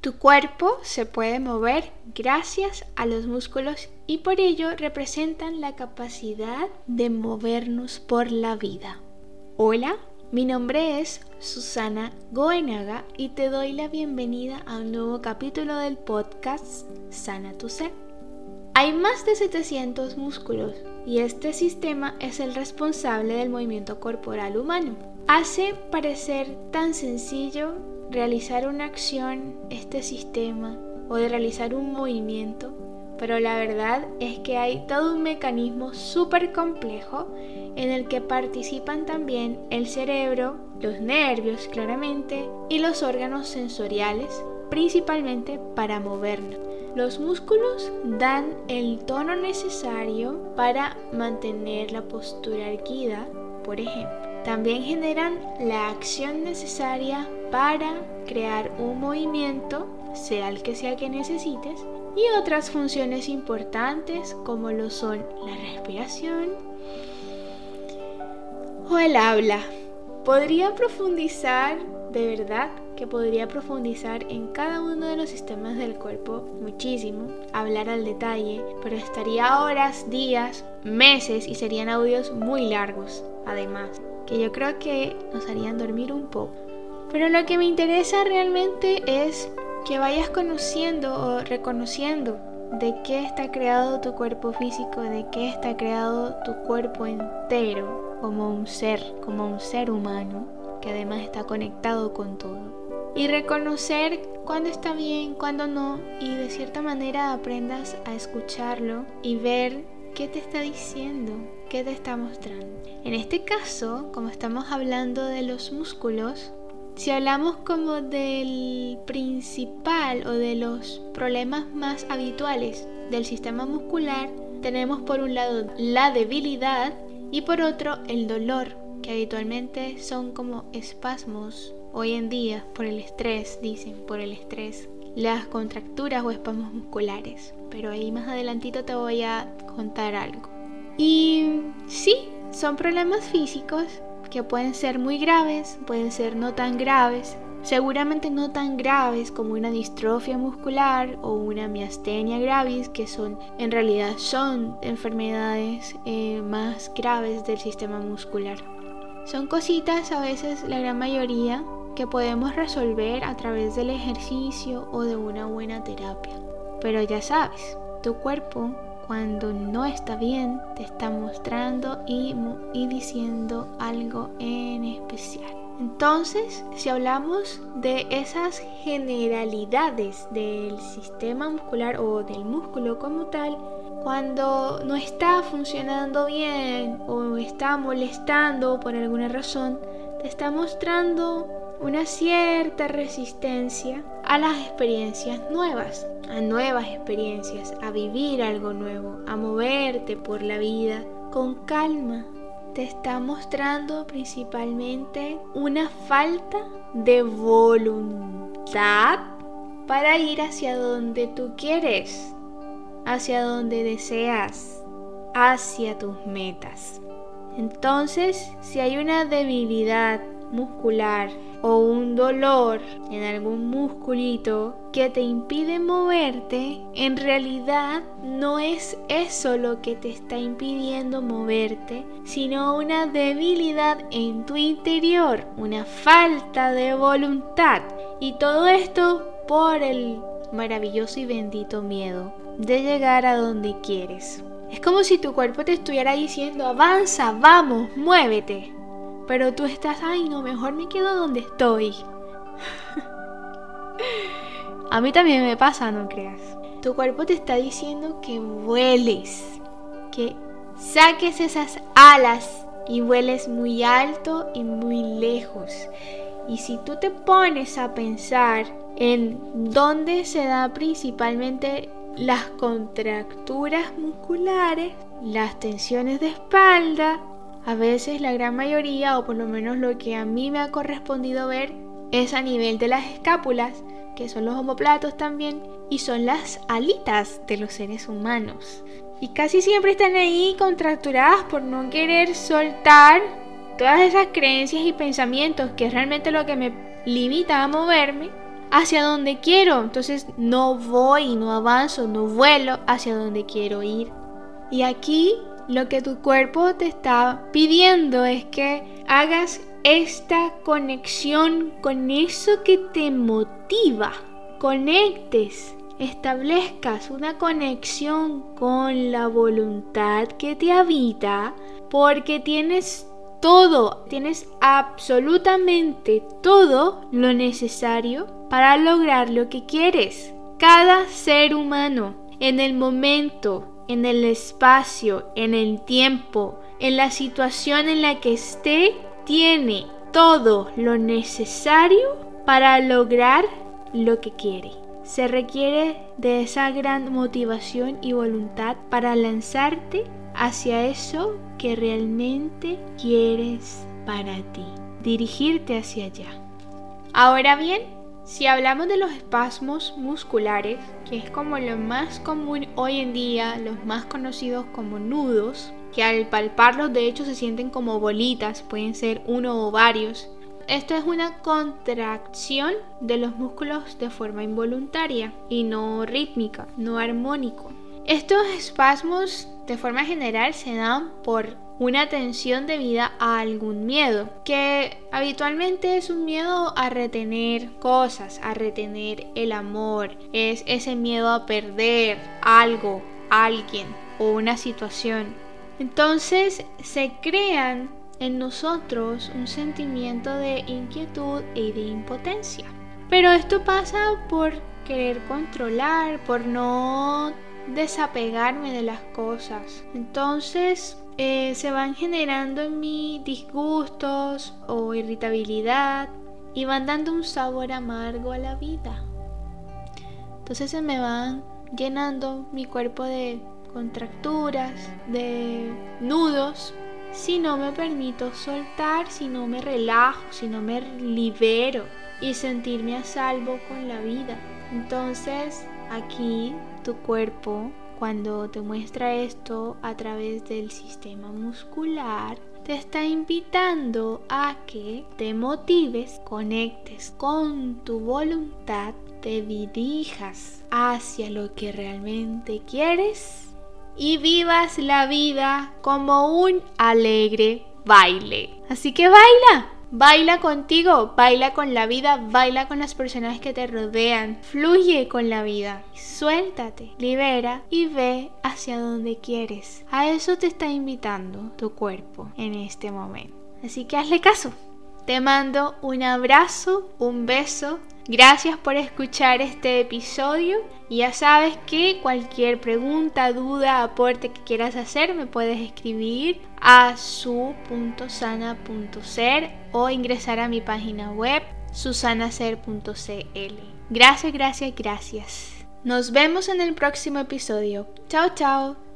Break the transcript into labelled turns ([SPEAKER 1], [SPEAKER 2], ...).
[SPEAKER 1] Tu cuerpo se puede mover gracias a los músculos y por ello representan la capacidad de movernos por la vida. Hola, mi nombre es Susana Goenaga y te doy la bienvenida a un nuevo capítulo del podcast Sana tu Ser. Hay más de 700 músculos y este sistema es el responsable del movimiento corporal humano. Hace parecer tan sencillo realizar una acción, este sistema, o de realizar un movimiento, pero la verdad es que hay todo un mecanismo súper complejo en el que participan también el cerebro, los nervios claramente y los órganos sensoriales, principalmente para movernos. Los músculos dan el tono necesario para mantener la postura erguida, por ejemplo. También generan la acción necesaria para crear un movimiento, sea el que sea que necesites, y otras funciones importantes como lo son la respiración o el habla. Podría profundizar, de verdad que podría profundizar en cada uno de los sistemas del cuerpo muchísimo, hablar al detalle, pero estaría horas, días, meses y serían audios muy largos, además que yo creo que nos harían dormir un poco. Pero lo que me interesa realmente es que vayas conociendo o reconociendo de qué está creado tu cuerpo físico, de qué está creado tu cuerpo entero como un ser, como un ser humano, que además está conectado con todo. Y reconocer cuándo está bien, cuándo no, y de cierta manera aprendas a escucharlo y ver qué te está diciendo, qué te está mostrando. En este caso, como estamos hablando de los músculos, si hablamos como del principal o de los problemas más habituales del sistema muscular, tenemos por un lado la debilidad y por otro el dolor, que habitualmente son como espasmos hoy en día por el estrés, dicen, por el estrés, las contracturas o espasmos musculares. Pero ahí más adelantito te voy a contar algo. Y sí, son problemas físicos que pueden ser muy graves, pueden ser no tan graves, seguramente no tan graves como una distrofia muscular o una miastenia gravis, que son en realidad son enfermedades eh, más graves del sistema muscular. Son cositas a veces la gran mayoría que podemos resolver a través del ejercicio o de una buena terapia. Pero ya sabes, tu cuerpo cuando no está bien te está mostrando y, diciendo algo en especial. Entonces, si hablamos de esas generalidades del sistema muscular o del músculo como tal, cuando no está funcionando bien o está molestando por alguna razón, te está mostrando una cierta resistencia a las experiencias nuevas, a nuevas experiencias, a vivir algo nuevo, a moverte por la vida con calma. Te está mostrando principalmente una falta de voluntad para ir hacia donde tú quieres, hacia donde deseas, hacia tus metas. Entonces, si hay una debilidad muscular o un dolor en algún musculito que te impide moverte, en realidad no es eso lo que te está impidiendo moverte, sino una debilidad en tu interior, una falta de voluntad. Y todo esto por el maravilloso y bendito miedo de llegar a donde quieres. Es como si tu cuerpo te estuviera diciendo, avanza, vamos, muévete. Pero tú estás, ay, no, mejor me quedo donde estoy. A mí también me pasa, no creas. Tu cuerpo te está diciendo que vueles, que saques esas alas y vueles muy alto y muy lejos. Y si tú te pones a pensar en dónde se da principalmente las contracturas musculares, las tensiones de espalda, a veces la gran mayoría, o por lo menos lo que a mí me ha correspondido ver, es a nivel de las escápulas, que son los homoplatos también, y son las alitas de los seres humanos. Y casi siempre están ahí contracturadas por no querer soltar todas esas creencias y pensamientos que es realmente lo que me limita a moverme. hacia donde quiero. Entonces no voy, no avanzo, no vuelo hacia donde quiero ir. Y aquí lo que tu cuerpo te está pidiendo es que hagas esta conexión con eso que te motiva. Conectes, establezcas una conexión con la voluntad que te habita porque tienes todo, tienes absolutamente todo lo necesario para lograr lo que quieres. Cada ser humano en el momento, en el espacio, en el tiempo, en la situación en la que esté, tiene todo lo necesario para lograr lo que quiere. Se requiere de esa gran motivación y voluntad para lanzarte hacia eso que realmente quieres para ti, dirigirte hacia allá. Ahora bien, si hablamos de los espasmos musculares, que es como lo más común hoy en día, los más conocidos como nudos, que al palparlos de hecho se sienten como bolitas, pueden ser uno o varios. Esto es una contracción de los músculos de forma involuntaria y no rítmica, no armónico. Estos espasmos de forma general se dan por una tensión debida a algún miedo, que habitualmente es un miedo a retener cosas, a retener el amor, es ese miedo a perder algo, alguien o una situación. Entonces se crean en nosotros un sentimiento de inquietud y de impotencia. Pero esto pasa por querer controlar, por no desapegarme de las cosas. Entonces eh, se van generando en mí disgustos o irritabilidad y van dando un sabor amargo a la vida. Entonces se me van llenando mi cuerpo de contracturas, de nudos, si no me permito soltar, si no me relajo, si no me libero y sentirme a salvo con la vida. Entonces aquí tu cuerpo, cuando te muestra esto a través del sistema muscular, te está invitando a que te motives, conectes con tu voluntad, te dirijas hacia lo que realmente quieres y vivas la vida como un alegre baile. Así que baila. Baila contigo, baila con la vida, baila con las personas que te rodean, fluye con la vida, suéltate, libera y ve hacia donde quieres. A eso te está invitando tu cuerpo en este momento. Así que hazle caso. Te mando un abrazo, un beso Gracias por escuchar este episodio y ya sabes que cualquier pregunta, duda, aporte que quieras hacer me puedes escribir a su.sana.ser o ingresar a mi página web susanacer.cl. Gracias, gracias, gracias. Nos vemos en el próximo episodio. Chao, chao.